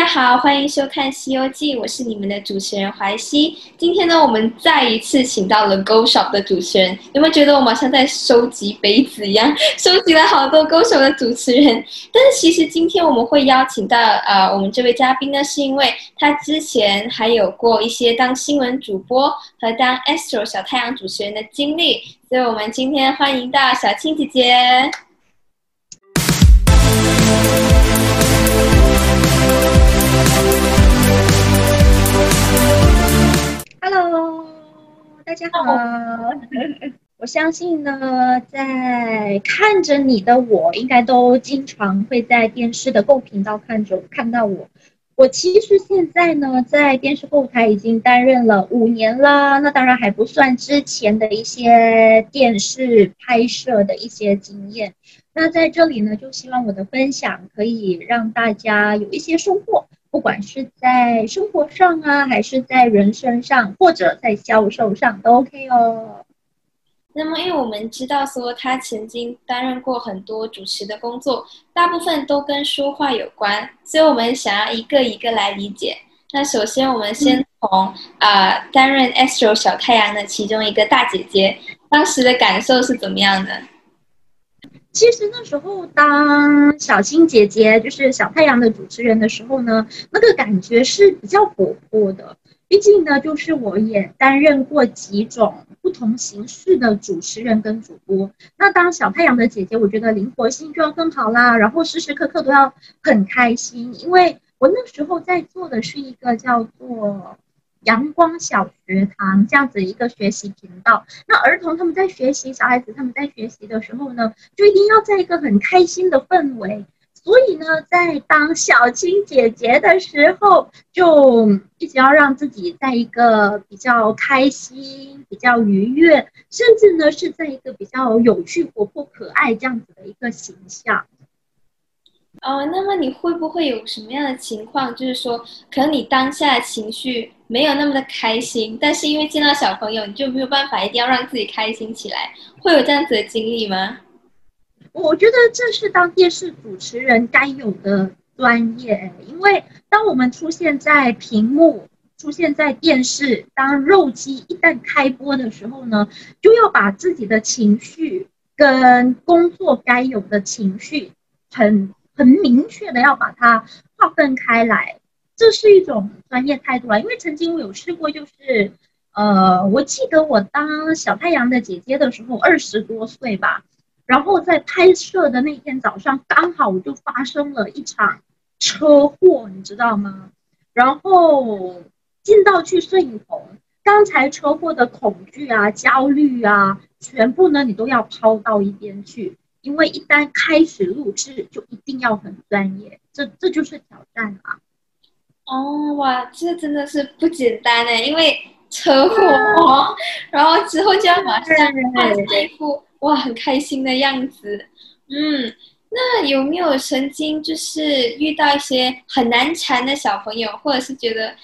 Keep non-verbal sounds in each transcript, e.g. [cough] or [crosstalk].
大家好，欢迎收看《西游记》，我是你们的主持人怀西。今天呢，我们再一次请到了 Go Shop 的主持人，有没有觉得我们好像在收集杯子一样，[laughs] 收集了好多 Go Shop 的主持人？但是其实今天我们会邀请到呃我们这位嘉宾呢，是因为他之前还有过一些当新闻主播和当 Astro 小太阳主持人的经历，所以我们今天欢迎到小青姐姐。Hello，大家好。我相信呢，在看着你的我，应该都经常会在电视的购物频道看着看到我。我其实现在呢，在电视后台已经担任了五年了，那当然还不算之前的一些电视拍摄的一些经验。那在这里呢，就希望我的分享可以让大家有一些收获。不管是在生活上啊，还是在人生上，或者在销售上，都 OK 哦。那么，因为我们知道说他曾经担任过很多主持的工作，大部分都跟说话有关，所以我们想要一个一个来理解。那首先，我们先从啊担任 Astro 小太阳的其中一个大姐姐，当时的感受是怎么样的？其实那时候当小青姐姐就是小太阳的主持人的时候呢，那个感觉是比较活泼的。毕竟呢，就是我也担任过几种不同形式的主持人跟主播。那当小太阳的姐姐，我觉得灵活性就要更好啦，然后时时刻刻都要很开心，因为我那时候在做的是一个叫做。阳光小学堂这样子一个学习频道，那儿童他们在学习，小孩子他们在学习的时候呢，就一定要在一个很开心的氛围。所以呢，在当小青姐姐的时候，就一直要让自己在一个比较开心、比较愉悦，甚至呢是在一个比较有趣、活泼、可爱这样子的一个形象。哦，那么你会不会有什么样的情况？就是说，可能你当下情绪没有那么的开心，但是因为见到小朋友，你就没有办法，一定要让自己开心起来，会有这样子的经历吗？我觉得这是当电视主持人该有的专业，因为当我们出现在屏幕、出现在电视，当肉鸡一旦开播的时候呢，就要把自己的情绪跟工作该有的情绪很。很明确的要把它划分开来，这是一种专业态度啊。因为曾经我有试过，就是，呃，我记得我当小太阳的姐姐的时候，二十多岁吧，然后在拍摄的那天早上，刚好我就发生了一场车祸，你知道吗？然后进到去摄影棚，刚才车祸的恐惧啊、焦虑啊，全部呢，你都要抛到一边去。因为一旦开始录制，就一定要很专业，这这就是挑战啊！哦，哇，这真的是不简单呢，因为车祸，然后之后就要马上看一副哇很开心的样子。嗯，那有没有曾经就是遇到一些很难缠的小朋友，或者是觉得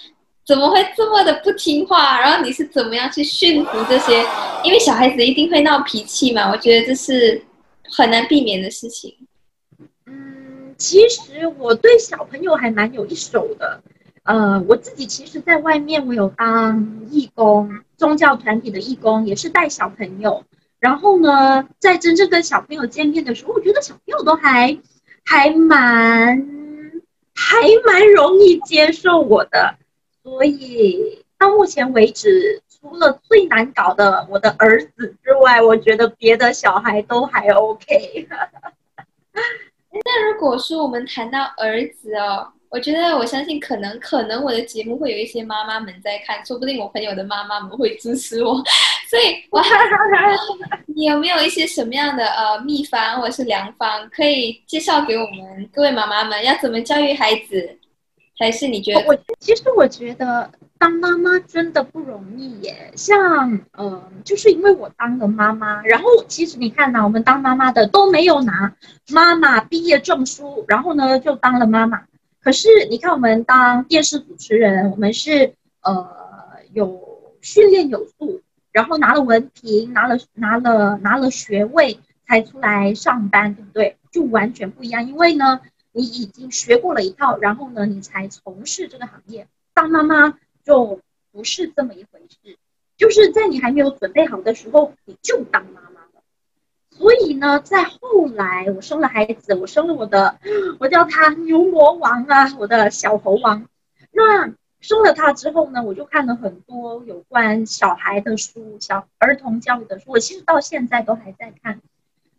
怎么会这么的不听话？然后你是怎么样去驯服这些？因为小孩子一定会闹脾气嘛，我觉得这是。很难避免的事情。嗯，其实我对小朋友还蛮有一手的。呃，我自己其实，在外面我有当义工，宗教团体的义工，也是带小朋友。然后呢，在真正跟小朋友见面的时候，我觉得小朋友都还还蛮还蛮容易接受我的。所以到目前为止。除了最难搞的我的儿子之外，我觉得别的小孩都还 OK。[laughs] 那如果说我们谈到儿子哦，我觉得我相信可能可能我的节目会有一些妈妈们在看，说不定我朋友的妈妈们会支持我。[laughs] 所以，我你有没有一些什么样的呃秘方或者是良方可以介绍给我们各位妈妈们？要怎么教育孩子？还是你觉得？我其实我觉得。当妈妈真的不容易耶，像呃，就是因为我当了妈妈，然后其实你看呐，我们当妈妈的都没有拿妈妈毕业证书，然后呢就当了妈妈。可是你看我们当电视主持人，我们是呃有训练有素，然后拿了文凭，拿了拿了拿了学位才出来上班，对不对？就完全不一样，因为呢。你已经学过了一套，然后呢，你才从事这个行业。当妈妈就不是这么一回事，就是在你还没有准备好的时候，你就当妈。所以呢，在后来我生了孩子，我生了我的，[gasps] 我叫他牛魔王啊，我的小猴王。那生了他之后呢，我就看了很多有关小孩的书，小儿童教育的书。我其实到现在都还在看。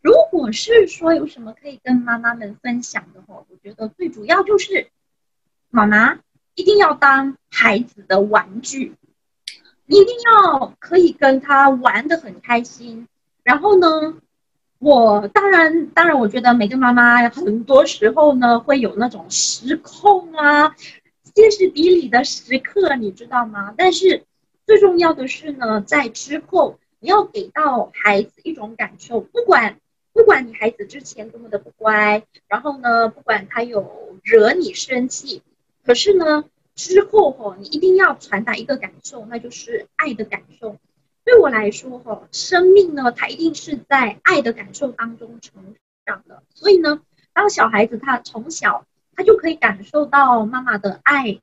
如果是说有什么可以跟妈妈们分享的话，我觉得最主要就是，妈妈一定要当孩子的玩具，一定要可以跟他玩的很开心。然后呢，我当然当然，我觉得每个妈妈很多时候呢会有那种失控啊、歇斯底里的时刻，你知道吗？但是最重要的是呢，在之后你要给到孩子一种感受，不管。不管你孩子之前多么的不乖，然后呢，不管他有惹你生气，可是呢，之后哈，你一定要传达一个感受，那就是爱的感受。对我来说哈，生命呢，它一定是在爱的感受当中成长的。所以呢，当小孩子他从小他就可以感受到妈妈的爱，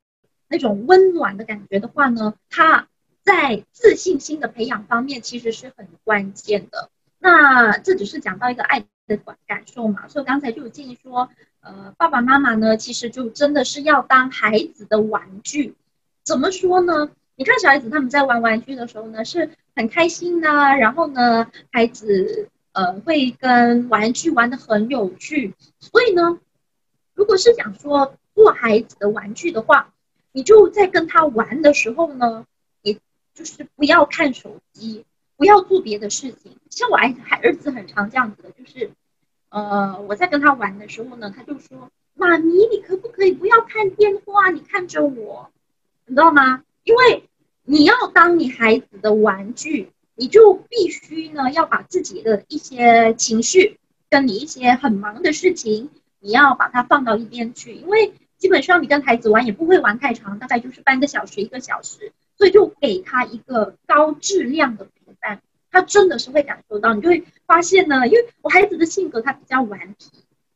那种温暖的感觉的话呢，他在自信心的培养方面其实是很关键的。那这只是讲到一个爱的感感受嘛，所以刚才就有建议说，呃，爸爸妈妈呢，其实就真的是要当孩子的玩具。怎么说呢？你看小孩子他们在玩玩具的时候呢，是很开心的，然后呢，孩子呃会跟玩具玩的很有趣。所以呢，如果是想说做孩子的玩具的话，你就在跟他玩的时候呢，你就是不要看手机。不要做别的事情，像我孩儿子很常这样子的，就是，呃，我在跟他玩的时候呢，他就说：“妈咪，你可不可以不要看电话？你看着我，你知道吗？因为你要当你孩子的玩具，你就必须呢要把自己的一些情绪跟你一些很忙的事情，你要把它放到一边去，因为基本上你跟孩子玩也不会玩太长，大概就是半个小时一个小时，所以就给他一个高质量的陪伴。”他真的是会感受到，你就会发现呢，因为我孩子的性格他比较顽皮，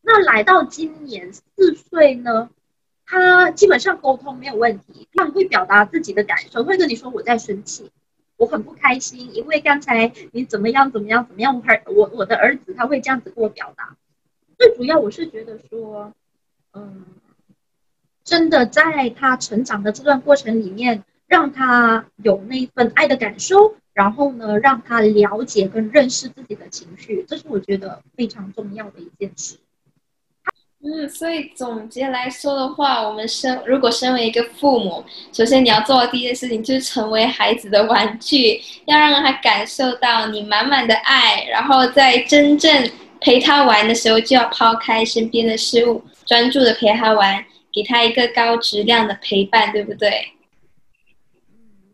那来到今年四岁呢，他基本上沟通没有问题，他会表达自己的感受，会跟你说我在生气，我很不开心，因为刚才你怎么样怎么样怎么样，我儿我我的儿子他会这样子跟我表达，最主要我是觉得说，嗯，真的在他成长的这段过程里面，让他有那份爱的感受。然后呢，让他了解跟认识自己的情绪，这是我觉得非常重要的一件事。嗯，所以总结来说的话，我们身如果身为一个父母，首先你要做的第一件事情就是成为孩子的玩具，要让他感受到你满满的爱，然后在真正陪他玩的时候，就要抛开身边的事物，专注的陪他玩，给他一个高质量的陪伴，对不对？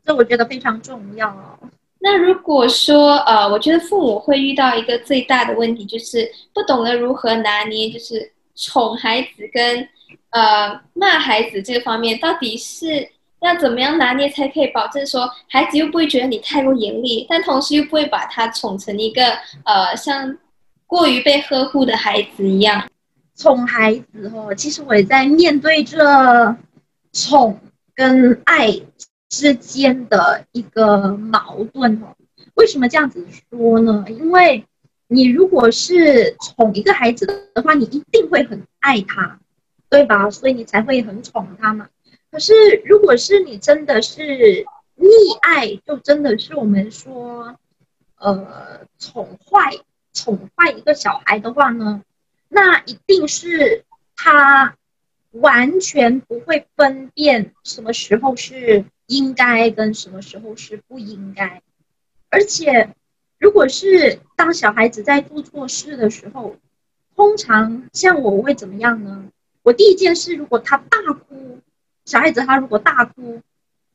这我觉得非常重要哦。那如果说，呃，我觉得父母会遇到一个最大的问题，就是不懂得如何拿捏，就是宠孩子跟，呃，骂孩子这个方面，到底是要怎么样拿捏，才可以保证说孩子又不会觉得你太过严厉，但同时又不会把他宠成一个，呃，像过于被呵护的孩子一样。宠孩子哦，其实我也在面对这宠跟爱。之间的一个矛盾哦，为什么这样子说呢？因为你如果是宠一个孩子的话，你一定会很爱他，对吧？所以你才会很宠他嘛。可是如果是你真的是溺爱，就真的是我们说，呃，宠坏宠坏一个小孩的话呢，那一定是他完全不会分辨什么时候是。应该跟什么时候是不应该，而且，如果是当小孩子在做错事的时候，通常像我会怎么样呢？我第一件事，如果他大哭，小孩子他如果大哭，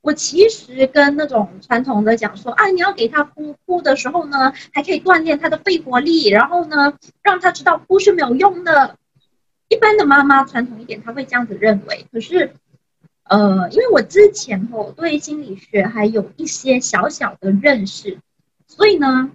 我其实跟那种传统的讲说啊，你要给他哭，哭的时候呢，还可以锻炼他的肺活力，然后呢，让他知道哭是没有用的。一般的妈妈传统一点，他会这样子认为，可是。呃，因为我之前哦对心理学还有一些小小的认识，所以呢，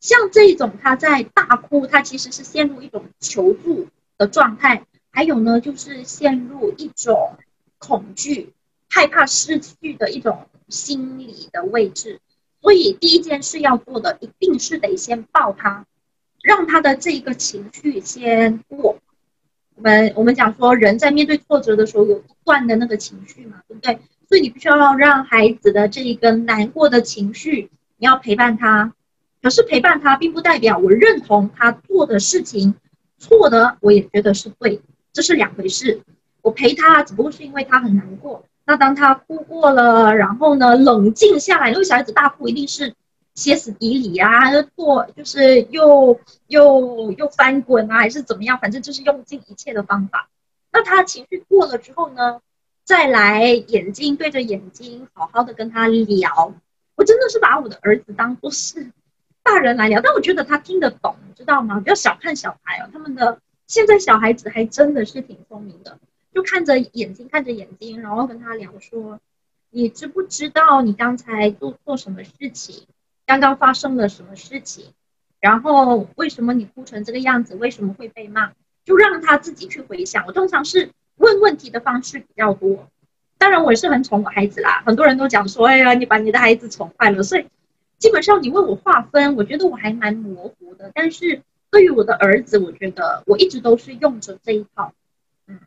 像这种他在大哭，他其实是陷入一种求助的状态，还有呢，就是陷入一种恐惧、害怕失去的一种心理的位置。所以第一件事要做的，一定是得先抱他，让他的这一个情绪先过。我们我们讲说，人在面对挫折的时候，有一段的那个情绪嘛，对不对？所以你必须要让孩子的这一个难过的情绪，要陪伴他。可是陪伴他，并不代表我认同他做的事情错的，我也觉得是对，这是两回事。我陪他，只不过是因为他很难过。那当他哭过了，然后呢，冷静下来，因为小孩子大哭一定是歇斯底里啊，做就是又又又翻滚啊，还是怎么样，反正就是用尽一切的方法。那他情绪过了之后呢，再来眼睛对着眼睛，好好的跟他聊。真的是把我的儿子当做是。大人来聊，但我觉得他听得懂，你知道吗？不要小看小孩哦，他们的现在小孩子还真的是挺聪明的，就看着眼睛，看着眼睛，然后跟他聊说：“你知不知道你刚才做错什么事情？刚刚发生了什么事情？然后为什么你哭成这个样子？为什么会被骂？就让他自己去回想。我通常是问问题的方式比较多，当然我也是很宠我孩子啦。很多人都讲说：“哎呀，你把你的孩子宠坏了。”所以。基本上你问我划分，我觉得我还蛮模糊的。但是对于我的儿子，我觉得我一直都是用着这一套。嗯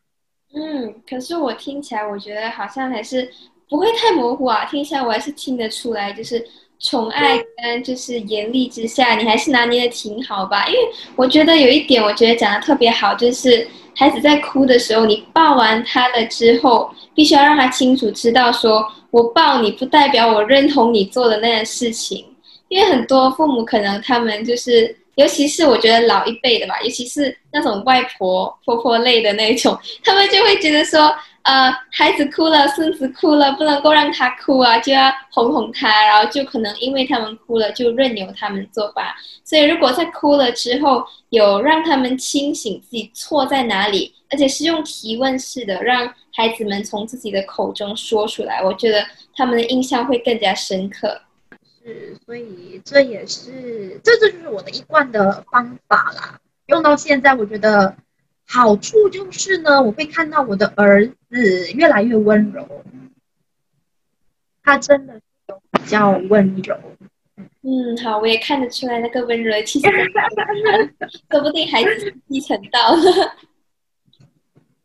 嗯，可是我听起来，我觉得好像还是不会太模糊啊。听起来我还是听得出来，就是宠爱跟就是严厉之下，你还是拿捏的挺好吧。因为我觉得有一点，我觉得讲的特别好，就是孩子在哭的时候，你抱完他了之后，必须要让他清楚知道说。我抱你不代表我认同你做的那件事情，因为很多父母可能他们就是，尤其是我觉得老一辈的吧，尤其是那种外婆婆婆类的那种，他们就会觉得说，呃，孩子哭了，孙子哭了，不能够让他哭啊，就要哄哄他，然后就可能因为他们哭了，就任由他们作罢。所以如果在哭了之后，有让他们清醒自己错在哪里，而且是用提问式的让。孩子们从自己的口中说出来，我觉得他们的印象会更加深刻。是，所以这也是这这就是我的一贯的方法啦。用到现在，我觉得好处就是呢，我会看到我的儿子越来越温柔。他真的比较温柔。嗯，好，我也看得出来那个温柔气息，[laughs] 说不定孩子继承到了。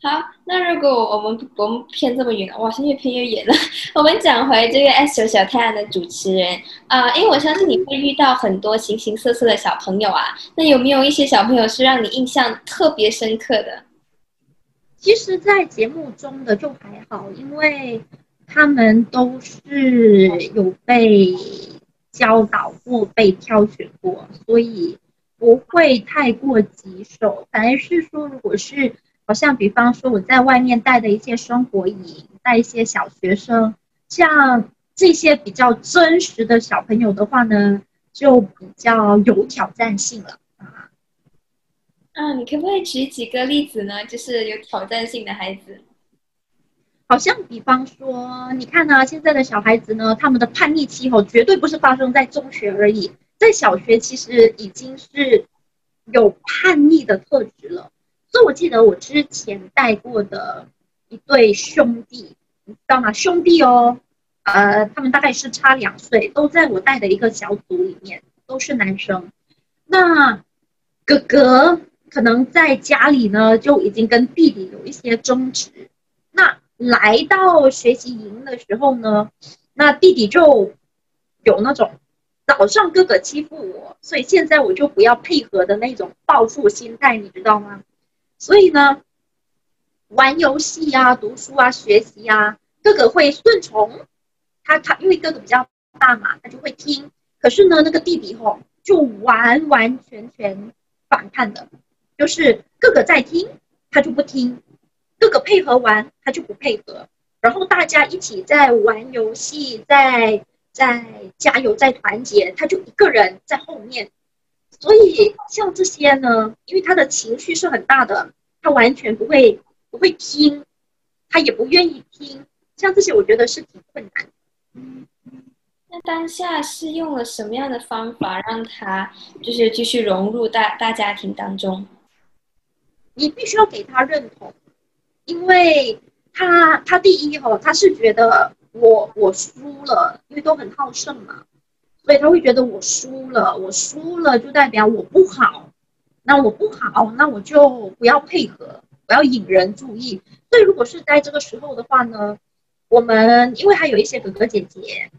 好，那如果我们我们偏这么远了，哇，现在越偏越远了。[laughs] 我们讲回这个 S 九小太阳的主持人啊，因为我相信你会遇到很多形形色色的小朋友啊。那有没有一些小朋友是让你印象特别深刻的？其实，在节目中的就还好，因为他们都是有被教导过、被挑选过，所以不会太过棘手。反而是说，如果是好像比方说我在外面带的一些生活营，带一些小学生，像这些比较真实的小朋友的话呢，就比较有挑战性了啊。嗯，你可不可以举几个例子呢？就是有挑战性的孩子，好像比方说，你看呢，现在的小孩子呢，他们的叛逆期哦，绝对不是发生在中学而已，在小学其实已经是有叛逆的特质了。所以我记得我之前带过的一对兄弟，你知道吗？兄弟哦，呃，他们大概是差两岁，都在我带的一个小组里面，都是男生。那哥哥可能在家里呢，就已经跟弟弟有一些争执。那来到学习营的时候呢，那弟弟就有那种早上哥哥欺负我，所以现在我就不要配合的那种报复心态，你知道吗？所以呢，玩游戏呀、读书啊、学习呀，哥哥会顺从他，他因为哥哥比较大嘛，他就会听。可是呢，那个弟弟吼就完完全全反叛的，就是哥哥在听，他就不听；哥哥配合完，他就不配合。然后大家一起在玩游戏，在在加油，在团结，他就一个人在后面。所以像这些呢，因为他的情绪是很大的，他完全不会不会听，他也不愿意听。像这些，我觉得是挺困难。那当下是用了什么样的方法让他就是继续融入大大家庭当中？你必须要给他认同，因为他他第一哦，他是觉得我我输了，因为都很好胜嘛，所以他会觉得我输了，我输了就代表我不好，那我不好，那我就不要配合，我要引人注意。所以如果是在这个时候的话呢，我们因为还有一些哥哥姐姐，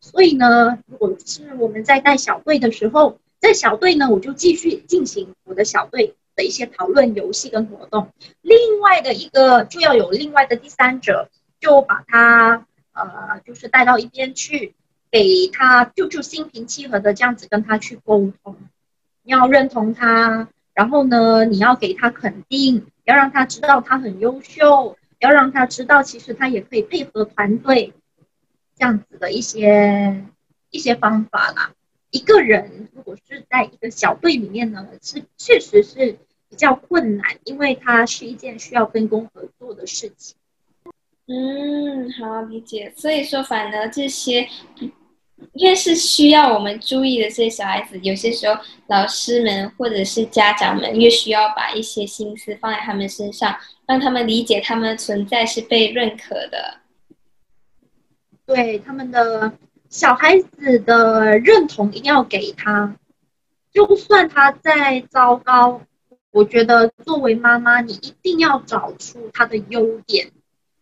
所以呢，如果是我们在带小队的时候。在小队呢，我就继续进行我的小队的一些讨论、游戏跟活动。另外的一个就要有另外的第三者，就把他呃，就是带到一边去，给他就就心平气和的这样子跟他去沟通。你要认同他，然后呢，你要给他肯定，要让他知道他很优秀，要让他知道其实他也可以配合团队，这样子的一些一些方法啦。一个人如果是在一个小队里面呢，是确实是比较困难，因为它是一件需要分工合作的事情。嗯，好理解。所以说，反而这些越是需要我们注意的这些小孩子，有些时候老师们或者是家长们越需要把一些心思放在他们身上，让他们理解他们的存在是被认可的。对他们的。小孩子的认同一定要给他，就算他再糟糕，我觉得作为妈妈，你一定要找出他的优点，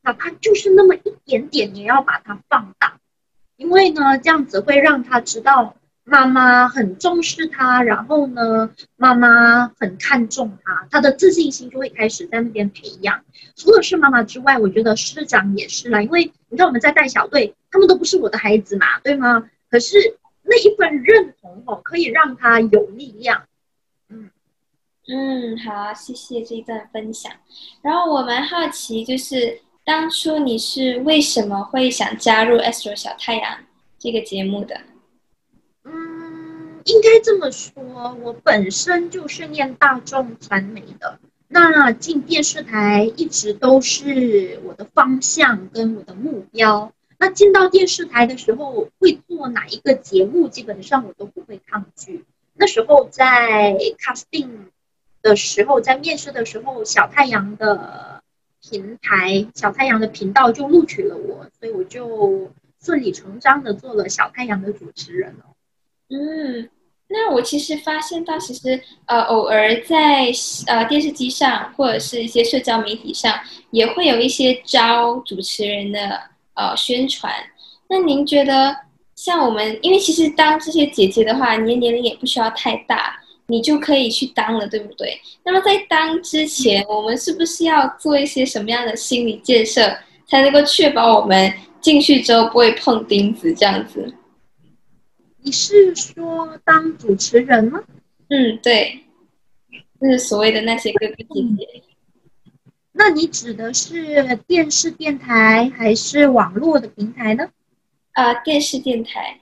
哪怕就是那么一点点，也要把它放大，因为呢，这样子会让他知道。妈妈很重视他，然后呢，妈妈很看重他，他的自信心就会开始在那边培养。除了是妈妈之外，我觉得师长也是啦，因为你看我们在带小队，他们都不是我的孩子嘛，对吗？可是那一份认同哦，可以让他有力量。嗯嗯，好，谢谢这一段分享。然后我蛮好奇，就是当初你是为什么会想加入《Astro 小太阳》这个节目的？嗯应该这么说，我本身就是念大众传媒的，那进电视台一直都是我的方向跟我的目标。那进到电视台的时候，会做哪一个节目，基本上我都不会抗拒。那时候在 casting 的时候，在面试的时候，小太阳的平台、小太阳的频道就录取了我，所以我就顺理成章的做了小太阳的主持人了。嗯。那我其实发现到，其实呃，偶尔在呃电视机上或者是一些社交媒体上，也会有一些招主持人的呃宣传。那您觉得，像我们，因为其实当这些姐姐的话，你年龄也不需要太大，你就可以去当了，对不对？那么在当之前，我们是不是要做一些什么样的心理建设，才能够确保我们进去之后不会碰钉子这样子？你是说当主持人吗？嗯，对，就是所谓的那些哥哥姐姐。那你指的是电视电台还是网络的平台呢？啊，电视电台。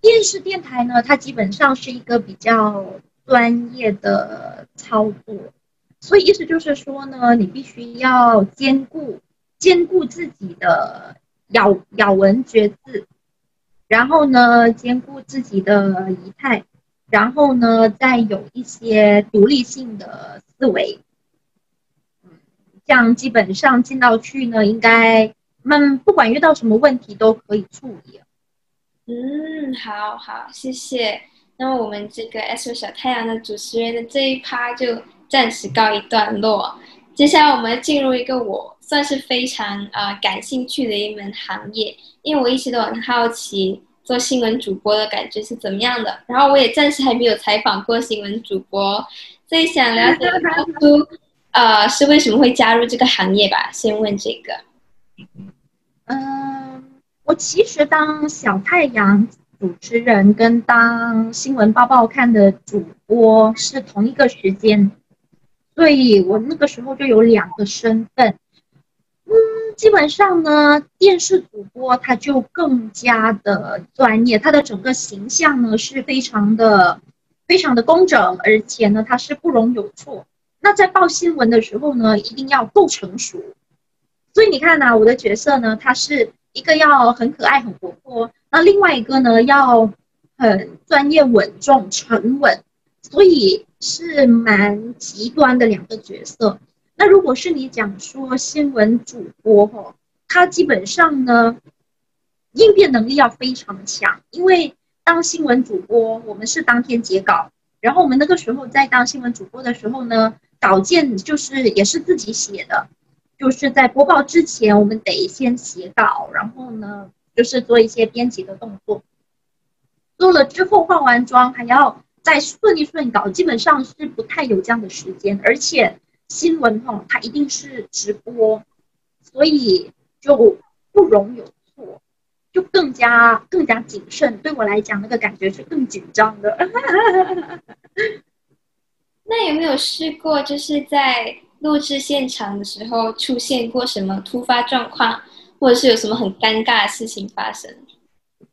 电视电台呢，它基本上是一个比较专业的操作，所以意思就是说呢，你必须要兼顾兼顾自己的咬咬文嚼字。然后呢，兼顾自己的仪态，然后呢，再有一些独立性的思维，嗯，这样基本上进到去呢，应该们不管遇到什么问题都可以处理。嗯，好好，谢谢。那么我们这个 S 小太阳的主持人的这一趴就暂时告一段落，接下来我们进入一个我算是非常呃感兴趣的一门行业。因为我一直都很好奇做新闻主播的感觉是怎么样的，然后我也暂时还没有采访过新闻主播，所以想了解当初呃是为什么会加入这个行业吧。先问这个。嗯，我其实当小太阳主持人跟当新闻报报看的主播是同一个时间，所以我那个时候就有两个身份。嗯基本上呢，电视主播他就更加的专业，他的整个形象呢是非常的、非常的工整，而且呢他是不容有错。那在报新闻的时候呢，一定要够成熟。所以你看呢，我的角色呢，他是一个要很可爱、很活泼，那另外一个呢要很专业、稳重、沉稳。所以是蛮极端的两个角色。那如果是你讲说新闻主播哈，他基本上呢应变能力要非常强，因为当新闻主播，我们是当天截稿，然后我们那个时候在当新闻主播的时候呢，稿件就是也是自己写的。就是在播报之前，我们得先写稿，然后呢，就是做一些编辑的动作。做了之后化完妆，还要再顺一顺稿，基本上是不太有这样的时间。而且新闻哈，它一定是直播，所以就不容有错，就更加更加谨慎。对我来讲，那个感觉是更紧张的。[laughs] 那有没有试过，就是在？录制现场的时候出现过什么突发状况，或者是有什么很尴尬的事情发生？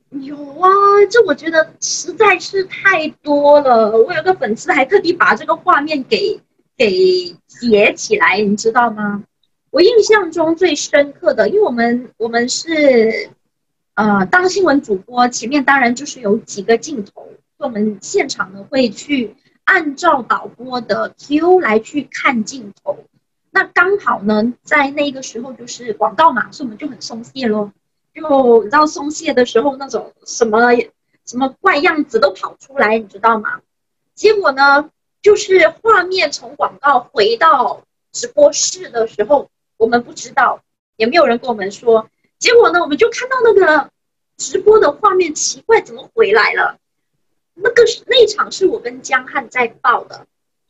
有啊，这我觉得实在是太多了。我有个粉丝还特地把这个画面给给截起来，你知道吗？我印象中最深刻的，因为我们我们是呃当新闻主播，前面当然就是有几个镜头，我们现场呢会去。按照导播的 Q 来去看镜头，那刚好呢，在那个时候就是广告嘛，所以我们就很松懈咯。就你知道松懈的时候，那种什么什么怪样子都跑出来，你知道吗？结果呢，就是画面从广告回到直播室的时候，我们不知道，也没有人跟我们说。结果呢，我们就看到那个直播的画面奇怪，怎么回来了？那个那场是我跟江汉在报的，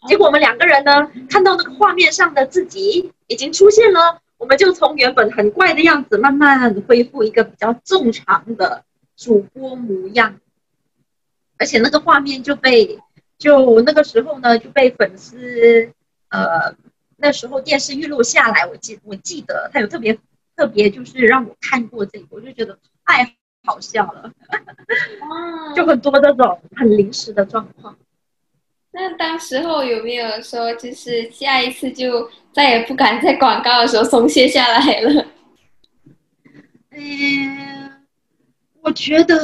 结果我们两个人呢看到那个画面上的自己已经出现了，我们就从原本很怪的样子慢慢恢复一个比较正常的主播模样，而且那个画面就被就那个时候呢就被粉丝呃那时候电视预录下来，我记我记得他有特别特别就是让我看过这个，我就觉得太。好笑了，就很多这种很临时的状况。那当时候有没有说，就是下一次就再也不敢在广告的时候松懈下来了？嗯，我觉得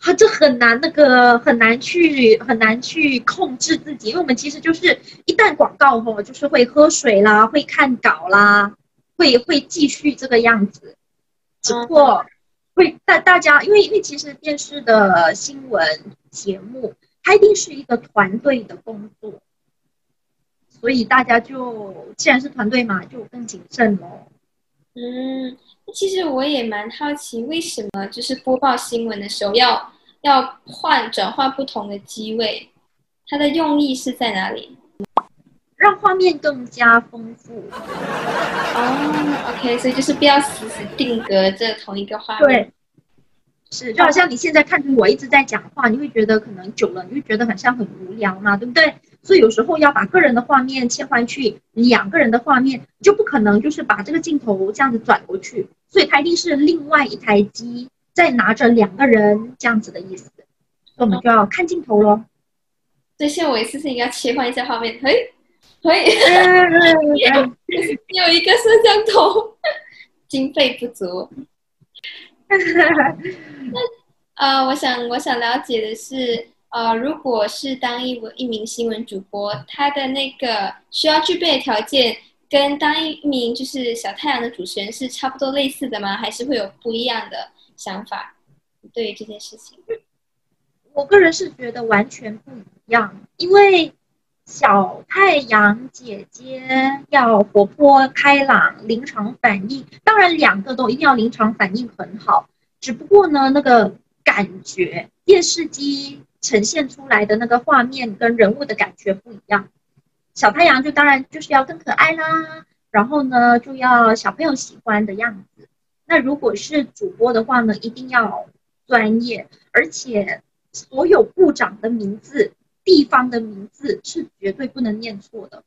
啊，这很难，那个很难去很难去控制自己，因为我们其实就是一旦广告后，就是会喝水啦，会看稿啦，会会继续这个样子，只不过。会大大家，因为因为其实电视的新闻节目，它一定是一个团队的工作，所以大家就既然是团队嘛，就更谨慎喽。嗯，其实我也蛮好奇，为什么就是播报新闻的时候要要换转换不同的机位，它的用意是在哪里？让画面更加丰富。哦，OK，所以就是不要死死定格这同一个画面。对，是就好像你现在看着我一直在讲话，你会觉得可能久了，你会觉得很像很无聊嘛，对不对？所以有时候要把个人的画面切换去两个人的画面，就不可能就是把这个镜头这样子转过去，所以它一定是另外一台机在拿着两个人这样子的意思。所以我们就要看镜头喽。所以现在我一次性要切换一下画面，嘿。可以，有一个摄像头，经费不足。那呃，我想我想了解的是，呃，如果是当一一名新闻主播，他的那个需要具备的条件，跟当一名就是小太阳的主持人是差不多类似的吗？还是会有不一样的想法？对于这件事情，我个人是觉得完全不一样，因为。小太阳姐姐要活泼开朗、临场反应，当然两个都一定要临场反应很好。只不过呢，那个感觉电视机呈现出来的那个画面跟人物的感觉不一样。小太阳就当然就是要更可爱啦，然后呢就要小朋友喜欢的样子。那如果是主播的话呢，一定要专业，而且所有部长的名字。地方的名字是绝对不能念错的。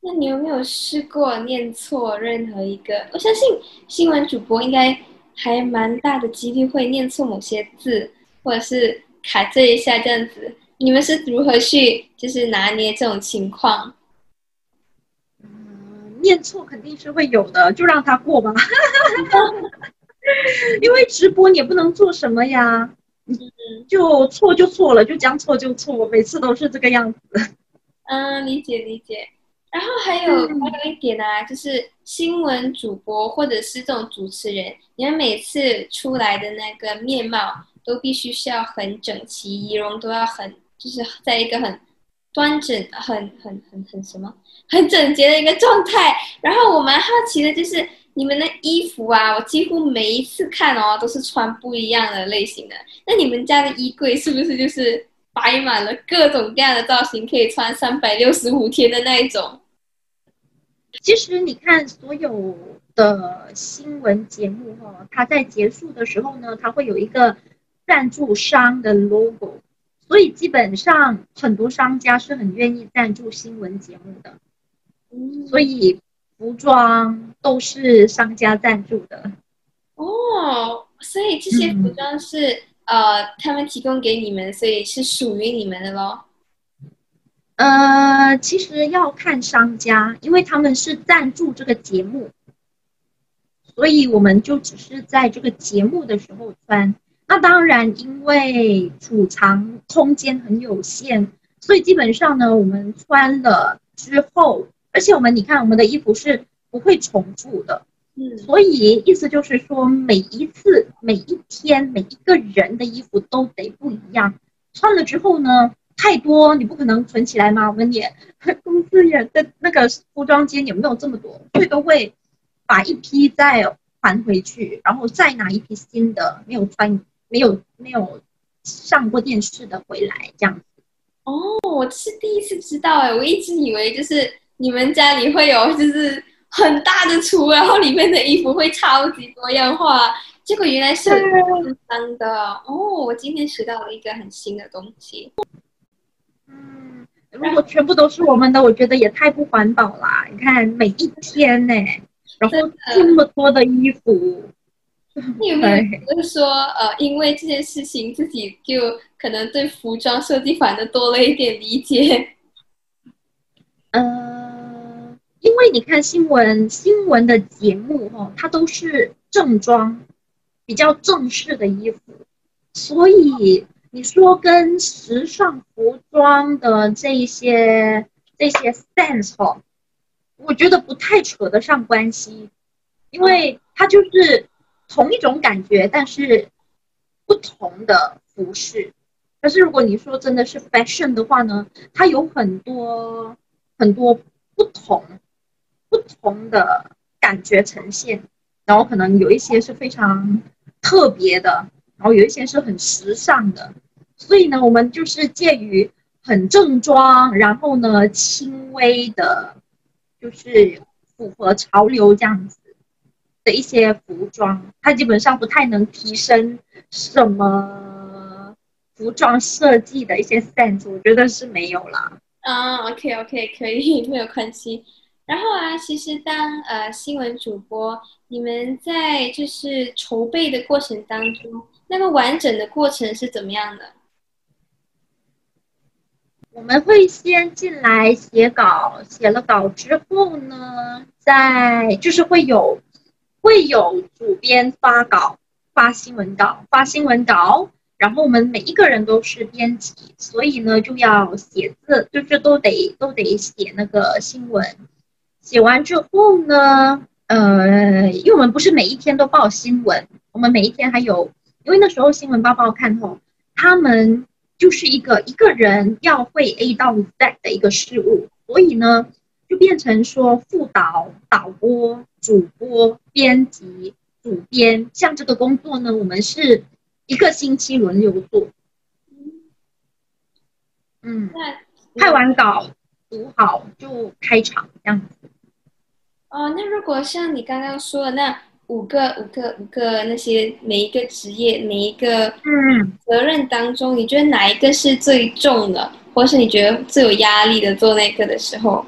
那你有没有试过念错任何一个？我相信新闻主播应该还蛮大的几率会念错某些字，或者是卡这一下这样子。你们是如何去就是拿捏这种情况？嗯，念错肯定是会有的，就让他过吧。[laughs] 因为直播你也不能做什么呀。就错就错了，就将错就错，每次都是这个样子。嗯，理解理解。然后还有还有一点呢，就是新闻主播或者是这种主持人，你们每次出来的那个面貌都必须是要很整齐，仪容都要很，就是在一个很端正、很很很很什么、很整洁的一个状态。然后我蛮好奇的，就是你们的衣服啊，我几乎每一次看哦，都是穿不一样的类型的。那你们家的衣柜是不是就是？摆满了各种各样的造型，可以穿三百六十五天的那一种。其实你看，所有的新闻节目哈，它在结束的时候呢，它会有一个赞助商的 logo，所以基本上很多商家是很愿意赞助新闻节目的。所以服装都是商家赞助的。哦，所以这些服装是。呃，他们提供给你们，所以是属于你们的咯。呃，其实要看商家，因为他们是赞助这个节目，所以我们就只是在这个节目的时候穿。那当然，因为储藏空间很有限，所以基本上呢，我们穿了之后，而且我们你看，我们的衣服是不会重复的。嗯所以意思就是说，每一次、每一天、每一个人的衣服都得不一样。穿了之后呢，太多你不可能存起来嘛。我们也公司也在那个服装间也没有这么多，所以都会把一批再还回去，然后再拿一批新的没有穿、没有没有上过电视的回来，这样子。哦，我是第一次知道哎，我一直以为就是你们家里会有就是。很大的橱，然后里面的衣服会超级多样化。结果原来是分装的哦！我今天学到了一个很新的东西。嗯，如果全部都是我们的，我觉得也太不环保啦！你看每一天呢，然后这么多的衣服，你有没有就是说呃，因为这件事情自己就可能对服装设计反而多了一点理解？嗯。因为你看新闻新闻的节目哈，它都是正装，比较正式的衣服，所以你说跟时尚服装的这一些这些 sense 哈，我觉得不太扯得上关系，因为它就是同一种感觉，但是不同的服饰。可是如果你说真的是 fashion 的话呢，它有很多很多不同。不同的感觉呈现，然后可能有一些是非常特别的，然后有一些是很时尚的，所以呢，我们就是介于很正装，然后呢轻微的，就是符合潮流这样子的一些服装，它基本上不太能提升什么服装设计的一些 sense，我觉得是没有啦。啊，OK OK，可以，[laughs] 没有关系。然后啊，其实当呃新闻主播，你们在就是筹备的过程当中，那个完整的过程是怎么样的？我们会先进来写稿，写了稿之后呢，再就是会有会有主编发稿，发新闻稿，发新闻稿，然后我们每一个人都是编辑，所以呢就要写字，就是都得都得写那个新闻。写完之后呢，呃，因为我们不是每一天都报新闻，我们每一天还有，因为那时候新闻报报看后，他们就是一个一个人要会 A 到 Z 的一个事物，所以呢，就变成说副导、导播、主播、编辑、主编，像这个工作呢，我们是一个星期轮流做。嗯，拍完稿读好就开场这样子。哦，那如果像你刚刚说的那五个、五个、五个那些每一个职业、每一个嗯责任当中，你觉得哪一个是最重的，或是你觉得最有压力的？做那个的时候，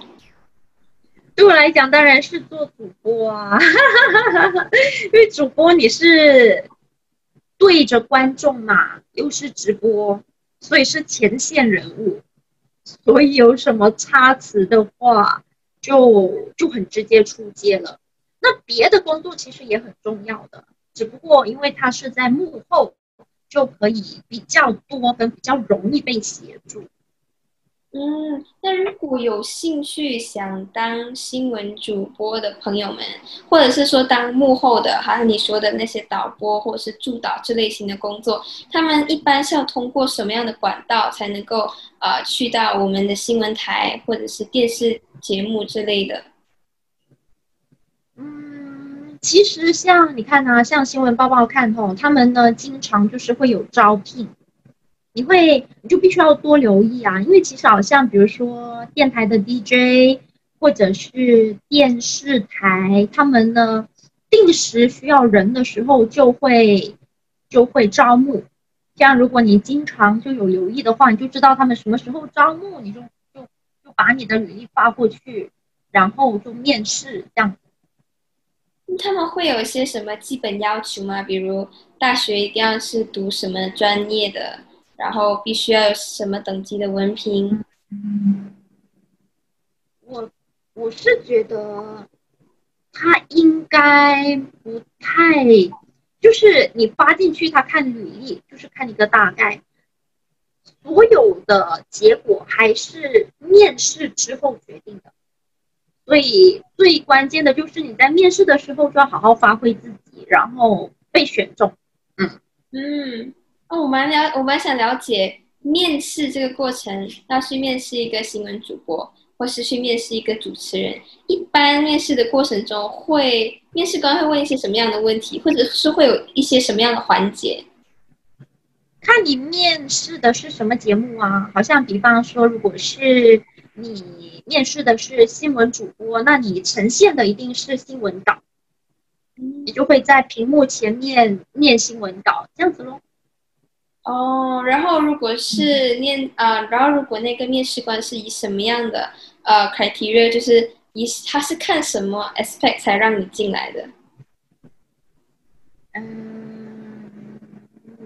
对我来讲当然是做主播啊，[laughs] 因为主播你是对着观众嘛，又是直播，所以是前线人物，所以有什么差池的话。就就很直接出街了。那别的工作其实也很重要的，只不过因为它是在幕后，就可以比较多跟比较容易被协助。嗯，那如果有兴趣想当新闻主播的朋友们，或者是说当幕后的，好像你说的那些导播或者是助导这类型的工作，他们一般是要通过什么样的管道才能够呃去到我们的新闻台或者是电视节目之类的？嗯，其实像你看呢，像新闻报报看哦，他们呢经常就是会有招聘。你会，你就必须要多留意啊，因为其实好像，比如说电台的 DJ，或者是电视台，他们呢定时需要人的时候，就会就会招募。这样，如果你经常就有留意的话，你就知道他们什么时候招募，你就就就把你的履历发过去，然后就面试这样。他们会有一些什么基本要求吗？比如大学一定要是读什么专业的？然后必须要有什么等级的文凭？嗯，我我是觉得他应该不太，就是你发进去，他看履历，就是看一个大概，所有的结果还是面试之后决定的。所以最关键的就是你在面试的时候就要好好发挥自己，然后被选中。嗯嗯。哦，我蛮了，我蛮想了解面试这个过程。要去面试一个新闻主播，或是去面试一个主持人，一般面试的过程中，会面试官会问一些什么样的问题，或者是会有一些什么样的环节？看你面试的是什么节目啊？好像比方说，如果是你面试的是新闻主播，那你呈现的一定是新闻稿，你就会在屏幕前面念新闻稿，这样子喽。哦，然后如果是念啊，然后如果那个面试官是以什么样的呃 criteria，就是以他是看什么 aspect 才让你进来的？嗯，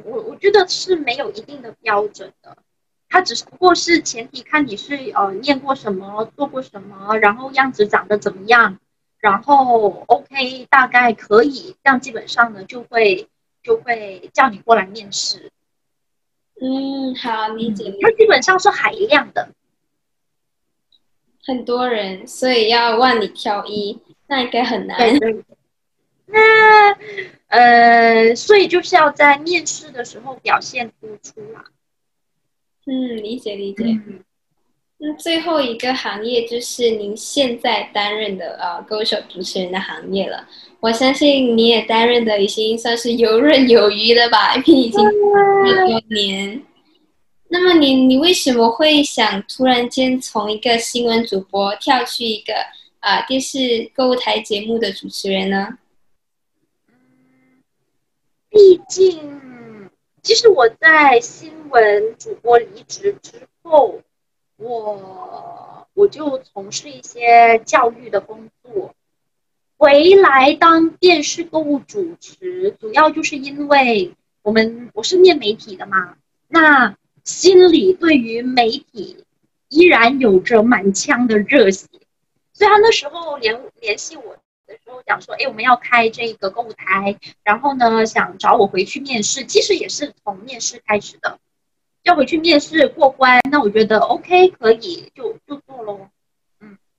我我觉得是没有一定的标准的，他只是不过是前提看你是呃念过什么，做过什么，然后样子长得怎么样，然后 OK 大概可以，这样基本上呢就会就会叫你过来面试。嗯，好理解。它基本上是海量的，很多人，所以要万里挑一，那应该很难。那呃，所以就是要在面试的时候表现突出啦。嗯，理解理解。那最后一个行业就是您现在担任的呃，歌手主持人的行业了。我相信你也担任的已经算是游刃有余了吧？因为已经这么多年。那么你你为什么会想突然间从一个新闻主播跳去一个啊电视购物台节目的主持人呢？毕竟，其实我在新闻主播离职之后，我我就从事一些教育的工作。回来当电视购物主持，主要就是因为我们我是念媒体的嘛，那心里对于媒体依然有着满腔的热血，所以他那时候联联系我的时候讲说，哎，我们要开这个购物台，然后呢想找我回去面试，其实也是从面试开始的，要回去面试过关，那我觉得 OK 可以就就做喽。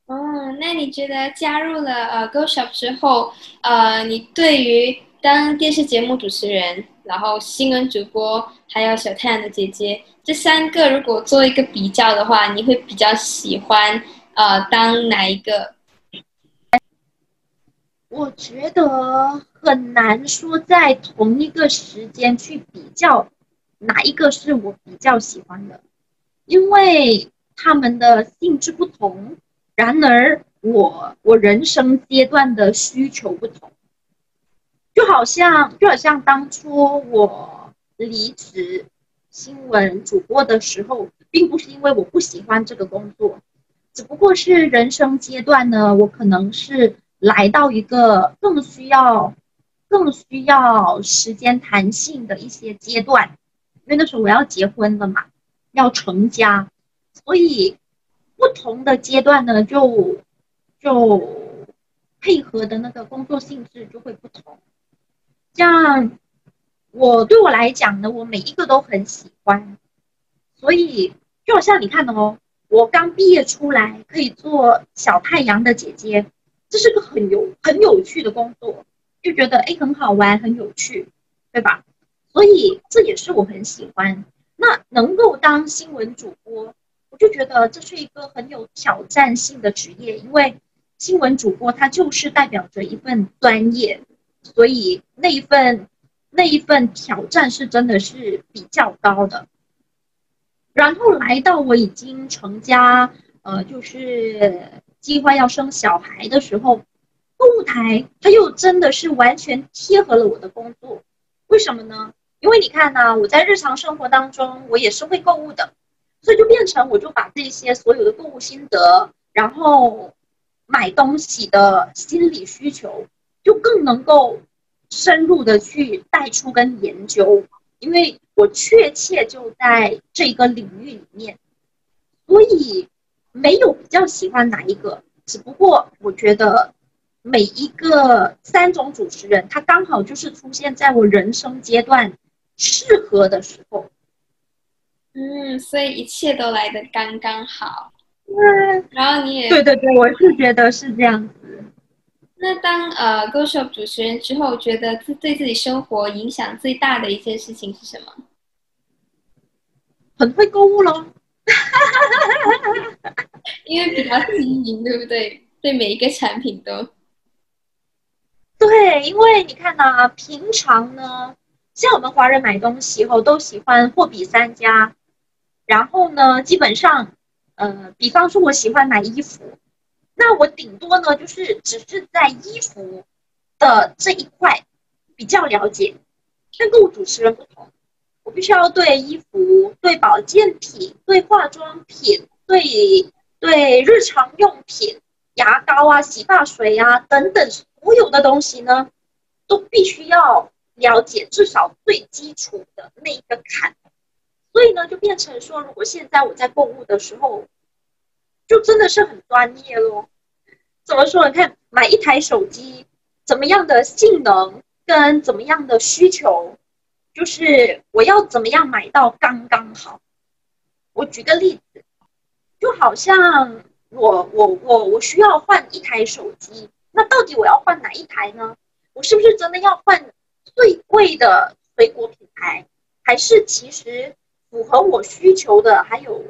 哦，那你觉得加入了呃 Go Shop 之后，呃，你对于当电视节目主持人，然后新闻主播，还有小太阳的姐姐这三个，如果做一个比较的话，你会比较喜欢呃当哪一个？我觉得很难说在同一个时间去比较哪一个是我比较喜欢的，因为他们的性质不同。然而，我我人生阶段的需求不同，就好像就好像当初我离职新闻主播的时候，并不是因为我不喜欢这个工作，只不过是人生阶段呢，我可能是来到一个更需要、更需要时间弹性的一些阶段，因为那时候我要结婚了嘛，要成家，所以。不同的阶段呢，就就配合的那个工作性质就会不同。像我对我来讲呢，我每一个都很喜欢，所以就好像你看的哦，我刚毕业出来可以做小太阳的姐姐，这是个很有很有趣的工作，就觉得哎很好玩很有趣，对吧？所以这也是我很喜欢。那能够当新闻主播，我就觉得这是一个很有挑战性的职业，因为新闻主播他就是代表着一份专业，所以那一份。那一份挑战是真的是比较高的，然后来到我已经成家，呃，就是计划要生小孩的时候，购物台它又真的是完全贴合了我的工作。为什么呢？因为你看呢，我在日常生活当中我也是会购物的，所以就变成我就把这些所有的购物心得，然后买东西的心理需求，就更能够。深入的去带出跟研究，因为我确切就在这个领域里面，所以没有比较喜欢哪一个，只不过我觉得每一个三种主持人，他刚好就是出现在我人生阶段适合的时候。嗯，所以一切都来的刚刚好。嗯，然后你也对对对，我是觉得是这样子。那当呃 Go Shop 主持人之后，觉得自对自己生活影响最大的一件事情是什么？很会购物喽，[laughs] 因为比较经营，对不对？对每一个产品都。对，因为你看呢，平常呢，像我们华人买东西后都喜欢货比三家，然后呢，基本上，呃，比方说我喜欢买衣服。那我顶多呢，就是只是在衣服的这一块比较了解，但跟我主持人不同，我必须要对衣服、对保健品、对化妆品、对对日常用品、牙膏啊、洗发水啊等等所有的东西呢，都必须要了解至少最基础的那一个坎，所以呢，就变成说，如果现在我在购物的时候。就真的是很专业咯。怎么说？你看买一台手机，怎么样的性能跟怎么样的需求，就是我要怎么样买到刚刚好。我举个例子，就好像我我我我需要换一台手机，那到底我要换哪一台呢？我是不是真的要换最贵的水果品牌，还是其实符合我需求的还有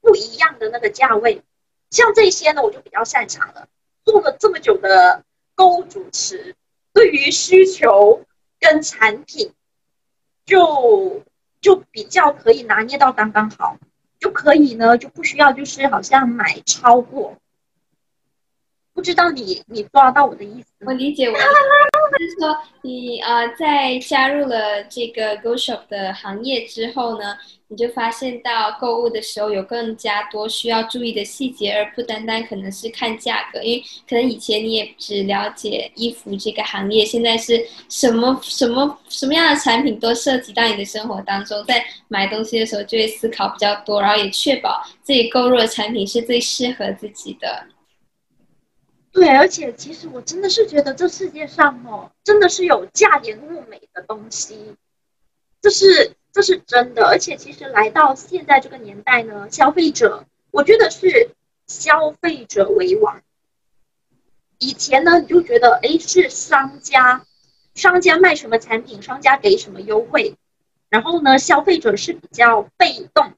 不一样的那个价位？像这些呢，我就比较擅长了。做了这么久的购物主持，对于需求跟产品，就就比较可以拿捏到刚刚好，就可以呢，就不需要就是好像买超过。不知道你你抓到我的意思？我理解，我就是说你啊，在加入了这个 Go Shop 的行业之后呢，你就发现到购物的时候有更加多需要注意的细节，而不单单可能是看价格，因为可能以前你也只了解衣服这个行业，现在是什么 [laughs] 什么什么样的产品都涉及到你的生活当中，在买东西的时候就会思考比较多，然后也确保自己购入的产品是最适合自己的。对，而且其实我真的是觉得这世界上哦，真的是有价廉物美的东西，这是这是真的。而且其实来到现在这个年代呢，消费者我觉得是消费者为王。以前呢，你就觉得哎是商家，商家卖什么产品，商家给什么优惠，然后呢，消费者是比较被动，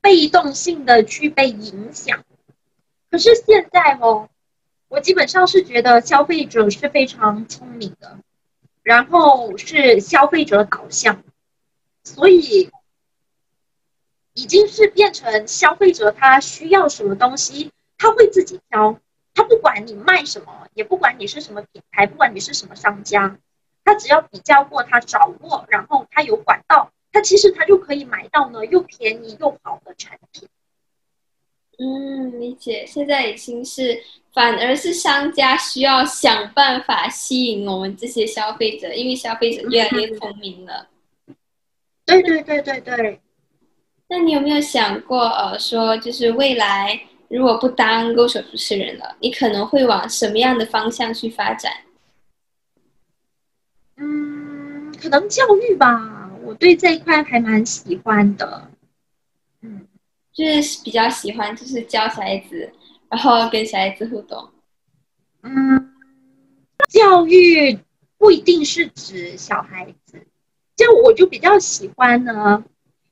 被动性的去被影响。可是现在哦。我基本上是觉得消费者是非常聪明的，然后是消费者导向，所以已经是变成消费者他需要什么东西，他会自己挑，他不管你卖什么，也不管你是什么品牌，不管你是什么商家，他只要比较过，他掌握，然后他有管道，他其实他就可以买到呢又便宜又好的产品。嗯，理解。现在已经是。反而是商家需要想办法吸引我们这些消费者，因为消费者越来越聪明了。对对对对对。那你有没有想过，呃，说就是未来如果不当歌手主持人了，你可能会往什么样的方向去发展？嗯，可能教育吧，我对这一块还蛮喜欢的。嗯，就是比较喜欢，就是教小孩子，然后跟小孩子互动。嗯，教育不一定是指小孩子，就我就比较喜欢呢，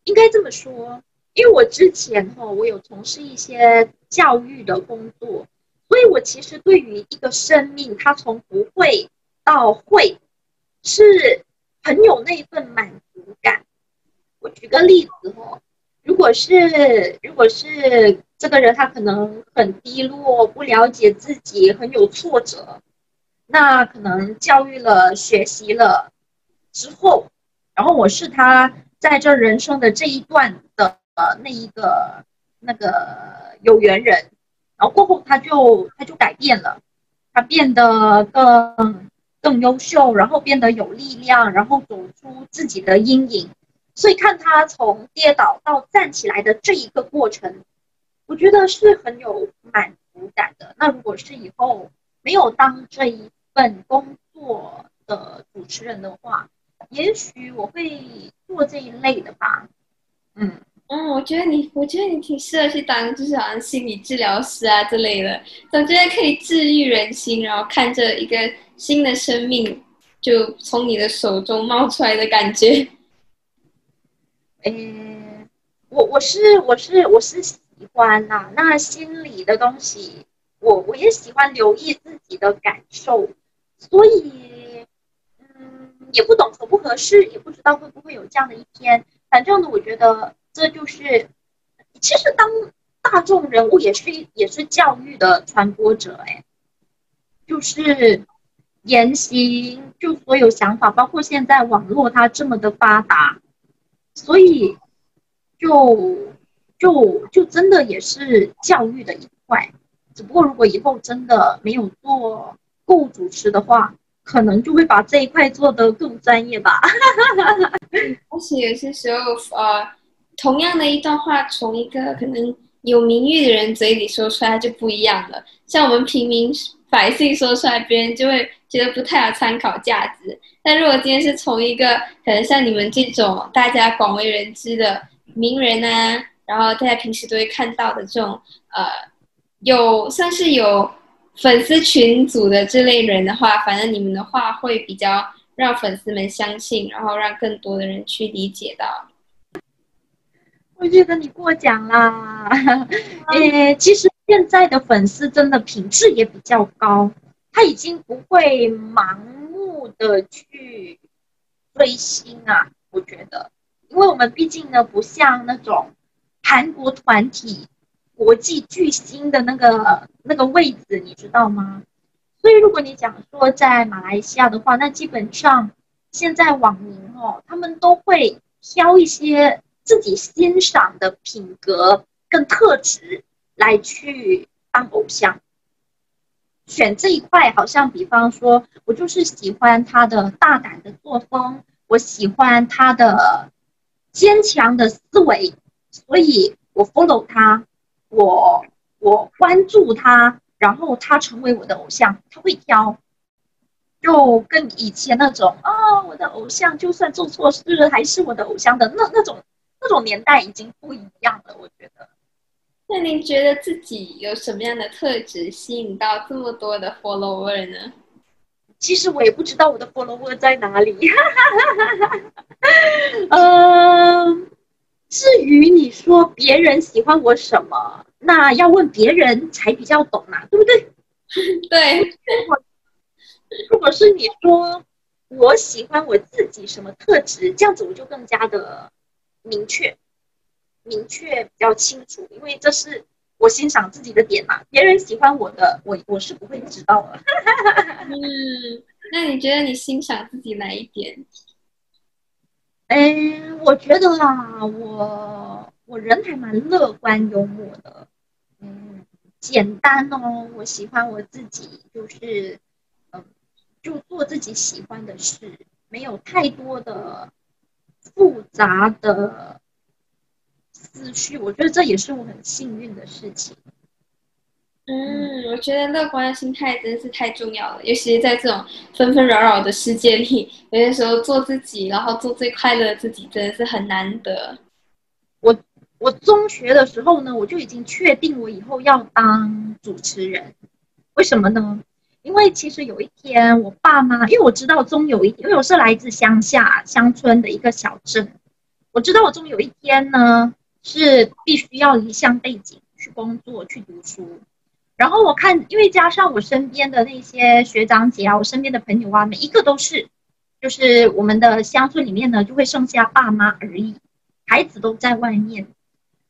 应该这么说，因为我之前哈，我有从事一些教育的工作，所以我其实对于一个生命，他从不会到会，是很有那份满足感。我举个例子哈。如果是如果是这个人，他可能很低落，不了解自己，很有挫折，那可能教育了、学习了之后，然后我是他在这人生的这一段的那一个那个有缘人，然后过后他就他就改变了，他变得更更优秀，然后变得有力量，然后走出自己的阴影。所以看他从跌倒到站起来的这一个过程，我觉得是很有满足感的。那如果是以后没有当这一份工作的主持人的话，也许我会做这一类的吧。嗯嗯，我觉得你，我觉得你挺适合去当，就是好像心理治疗师啊之类的，总觉得可以治愈人心，然后看着一个新的生命就从你的手中冒出来的感觉。嗯，我我是我是我是喜欢呐，那心理的东西，我我也喜欢留意自己的感受，所以，嗯，也不懂合不合适，也不知道会不会有这样的一天。反正呢，我觉得这就是，其实当大众人物也是也是教育的传播者，哎，就是言行，就所有想法，包括现在网络它这么的发达。所以，就就就真的也是教育的一块，只不过如果以后真的没有做够主持的话，可能就会把这一块做得更专业吧。[laughs] 而且有些时候，呃，同样的一段话，从一个可能有名誉的人嘴里说出来就不一样了。像我们平民百姓说出来，别人就会觉得不太有参考价值。但如果今天是从一个可能像你们这种大家广为人知的名人啊，然后大家平时都会看到的这种呃，有算是有粉丝群组的这类人的话，反正你们的话会比较让粉丝们相信，然后让更多的人去理解到。我觉得你过奖啦，[laughs] 诶，其实现在的粉丝真的品质也比较高，他已经不会盲目。的去追星啊，我觉得，因为我们毕竟呢，不像那种韩国团体、国际巨星的那个那个位置，你知道吗？所以，如果你讲说在马来西亚的话，那基本上现在网民哦，他们都会挑一些自己欣赏的品格跟特质来去当偶像。选这一块，好像比方说，我就是喜欢他的大胆的作风，我喜欢他的坚强的思维，所以我 follow 他，我我关注他，然后他成为我的偶像。他会挑，就跟以前那种啊，我的偶像就算做错事还是我的偶像的那那种那种年代已经不一样了，我觉得。那您觉得自己有什么样的特质吸引到这么多的 follower 呢？其实我也不知道我的 follower 在哪里。嗯，[laughs] 至于你说别人喜欢我什么，那要问别人才比较懂嘛，对不对？[laughs] 对。如果是你说我喜欢我自己什么特质，这样子我就更加的明确。明确比较清楚，因为这是我欣赏自己的点嘛。别人喜欢我的，我我是不会知道的。[laughs] 嗯，那你觉得你欣赏自己哪一点？嗯，我觉得啦，我我人还蛮乐观幽默的。嗯，简单哦，我喜欢我自己，就是嗯，就做自己喜欢的事，没有太多的复杂的。思绪，我觉得这也是我很幸运的事情。嗯，我觉得乐观的心态真是太重要了，尤其是在这种纷纷扰扰的世界里，有些时候做自己，然后做最快乐的自己，真的是很难得。我我中学的时候呢，我就已经确定我以后要当主持人。为什么呢？因为其实有一天，我爸妈，因为我知道终有一天，因为我是来自乡下乡村的一个小镇，我知道我终有一天呢，是必须要离乡背井去工作去读书。然后我看，因为加上我身边的那些学长姐啊，我身边的朋友啊，每一个都是，就是我们的乡村里面呢，就会剩下爸妈而已，孩子都在外面。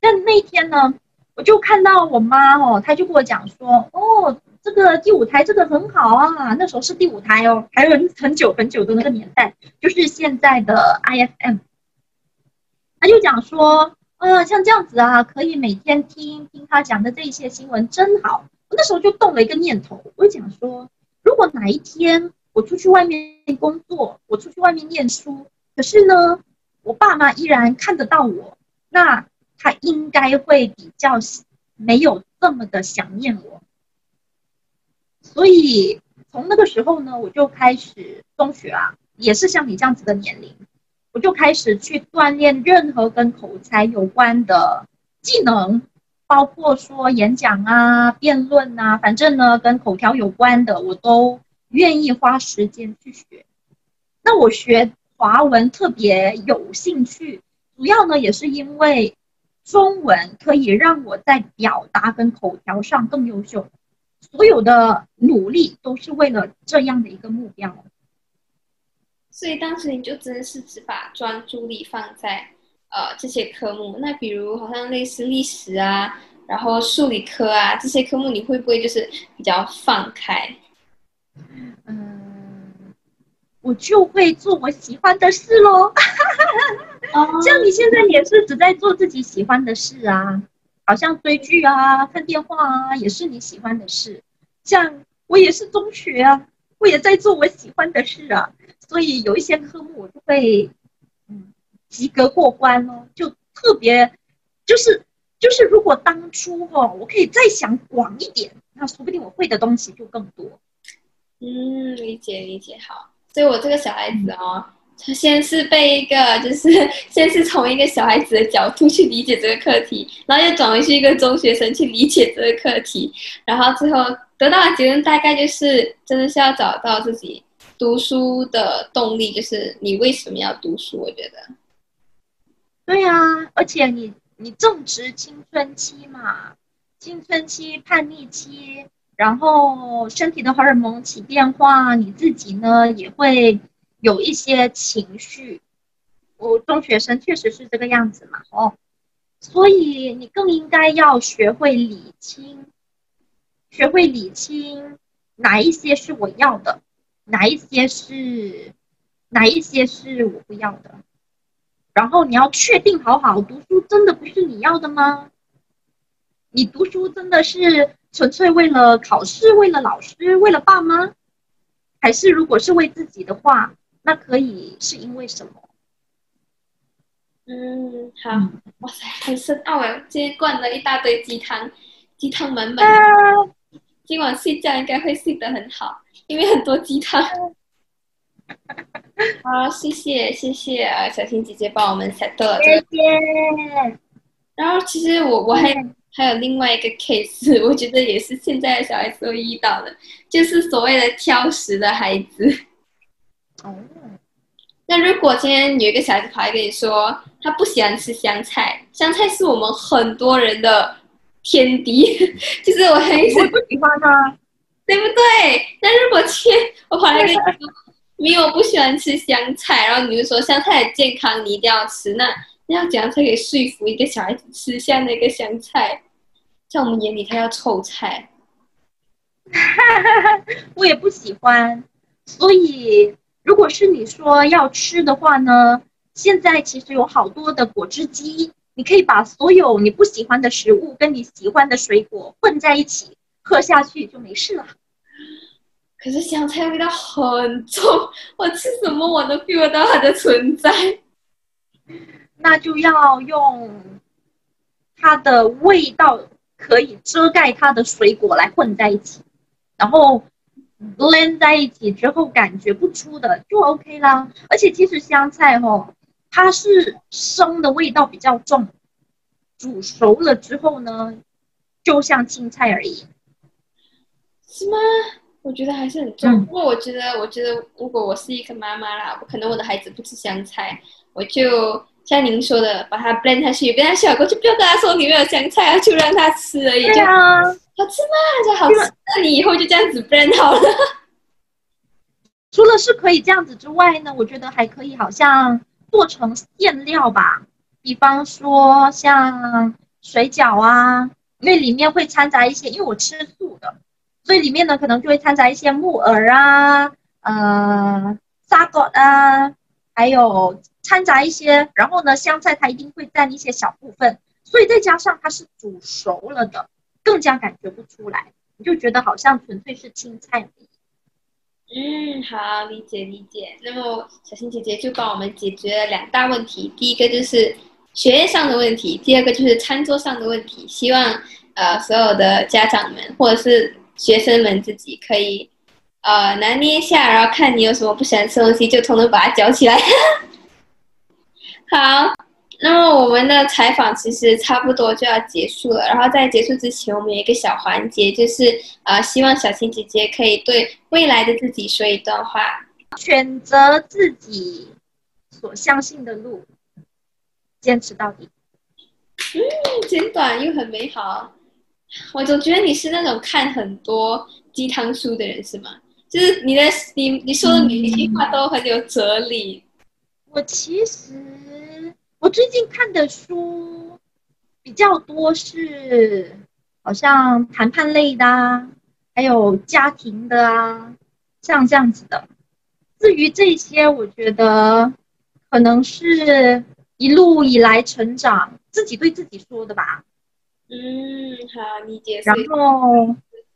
但那天呢，我就看到我妈哦，她就跟我讲说，哦，这个第五台这个很好啊，那时候是第五台哦，还有很久很久的那个年代，就是现在的 IFM。她就讲说，呃，像这样子啊，可以每天听听他讲的这一些新闻，真好。我那时候就动了一个念头，我就讲说，如果哪一天我出去外面工作，我出去外面念书，可是呢，我爸妈依然看得到我，那他应该会比较没有这么的想念我。所以从那个时候呢，我就开始中学啊，也是像你这样子的年龄，我就开始去锻炼任何跟口才有关的技能。包括说演讲啊、辩论啊，反正呢跟口条有关的，我都愿意花时间去学。那我学华文特别有兴趣，主要呢也是因为中文可以让我在表达跟口条上更优秀。所有的努力都是为了这样的一个目标。所以当时你就真是只把专注力放在。呃，这些科目，那比如好像类似历史啊，然后数理科啊这些科目，你会不会就是比较放开？嗯，我就会做我喜欢的事喽。[laughs] 像你现在也是只在做自己喜欢的事啊，好像追剧啊、看电话啊，也是你喜欢的事。像我也是中学啊，我也在做我喜欢的事啊，所以有一些科目我就会。及格过关哦，就特别，就是就是，如果当初哦，我可以再想广一点，那说不定我会的东西就更多。嗯，理解理解，好。所以我这个小孩子哦，他先是被一个，就是 [laughs] 先是从一个小孩子的角度去理解这个课题，然后又转回去一个中学生去理解这个课题，然后最后得到的结论大概就是，真的是要找到自己读书的动力，就是你为什么要读书？我觉得。对呀，而且你你正值青春期嘛，青春期叛逆期，然后身体的荷尔蒙起变化，你自己呢也会有一些情绪。我中学生确实是这个样子嘛，哦，所以你更应该要学会理清，学会理清哪一些是我要的，哪一些是哪一些是我不要的。然后你要确定好好读书，真的不是你要的吗？你读书真的是纯粹为了考试、为了老师、为了爸妈，还是如果是为自己的话，那可以是因为什么？嗯，好，哇塞，很深奥哎！今天灌了一大堆鸡汤，鸡汤满满。今晚睡觉应该会睡得很好，因为很多鸡汤。[laughs] 好，谢谢谢谢啊，小青姐姐帮我们 set 了这个。谢谢。然后其实我我还还有另外一个 case，[laughs] 我觉得也是现在的小孩子会遇到的，就是所谓的挑食的孩子。哦。那如果今天有一个小孩子跑来跟你说，他不喜欢吃香菜，香菜是我们很多人的天敌，[laughs] 就是我很我不喜欢啊，对不对？那如果今天我跑来跟你说。因为我不喜欢吃香菜，然后你就说香菜很健康，你一定要吃。那那要怎样才可以说服一个小孩子吃下那个香菜？在我们眼里，它叫臭菜。[laughs] 我也不喜欢。所以，如果是你说要吃的话呢，现在其实有好多的果汁机，你可以把所有你不喜欢的食物跟你喜欢的水果混在一起喝下去，就没事了。可是香菜味道很重，我吃什么我都 feel 到它的存在。那就要用它的味道可以遮盖它的水果来混在一起，然后 blend 在一起之后感觉不出的就 OK 啦。而且其实香菜哦，它是生的味道比较重，煮熟了之后呢，就像青菜而已。是吗？我觉得还是很重。不过我觉得，我觉得如果我是一个妈妈啦，可能我的孩子不吃香菜，我就。像您说的，把它 blend 下去，blend 下去小过就不要跟他说里面有香菜啊，就让他吃而已。对啊，好吃吗？就好吃。那你以后就这样子 blend 好了。除了是可以这样子之外呢，我觉得还可以，好像做成馅料吧。比方说像水饺啊，因为里面会掺杂一些，因为我吃素的，所以里面呢可能就会掺杂一些木耳啊，呃，沙果啊，还有。掺杂一些，然后呢，香菜它一定会占一些小部分，所以再加上它是煮熟了的，更加感觉不出来，你就觉得好像纯粹是青菜。嗯，好，理解理解。那么小新姐姐就帮我们解决了两大问题，第一个就是学业上的问题，第二个就是餐桌上的问题。希望呃所有的家长们或者是学生们自己可以呃拿捏一下，然后看你有什么不喜欢吃东西，就统统把它嚼起来。[laughs] 好，那么我们的采访其实差不多就要结束了。然后在结束之前，我们有一个小环节，就是呃，希望小青姐姐可以对未来的自己说一段话：选择自己所相信的路，坚持到底。嗯，简短又很美好。我总觉得你是那种看很多鸡汤书的人，是吗？就是你的你你说的每一句话都很有哲理。我其实，我最近看的书比较多是，好像谈判类的啊，还有家庭的啊，像这样子的。至于这些，我觉得可能是一路以来成长自己对自己说的吧。嗯，好，理解。然后，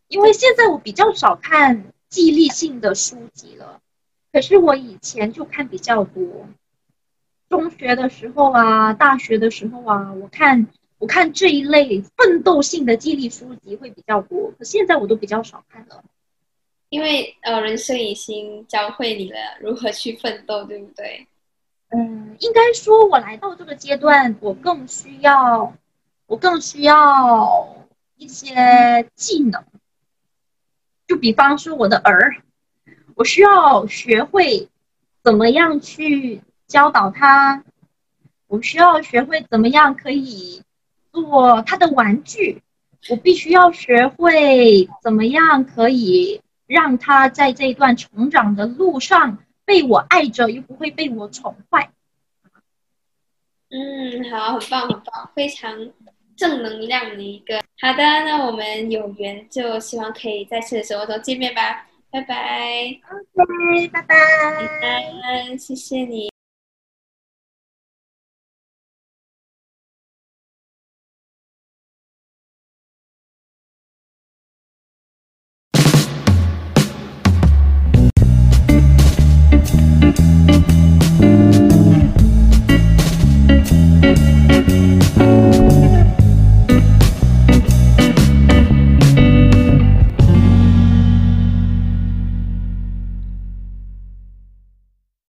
因为现在我比较少看激励性的书籍了，可是我以前就看比较多。中学的时候啊，大学的时候啊，我看我看这一类奋斗性的激励书籍会比较多，可现在我都比较少看了，因为呃，人生已经教会你了如何去奋斗，对不对？嗯，应该说，我来到这个阶段，我更需要，我更需要一些技能，就比方说我的儿，我需要学会怎么样去。教导他，我需要学会怎么样可以做他的玩具。我必须要学会怎么样可以让他在这段成长的路上被我爱着，又不会被我宠坏。嗯，好，很棒，很棒，非常正能量的一个。好的，那我们有缘就希望可以在次的生活中见面吧。拜拜。OK，拜拜。谢谢你。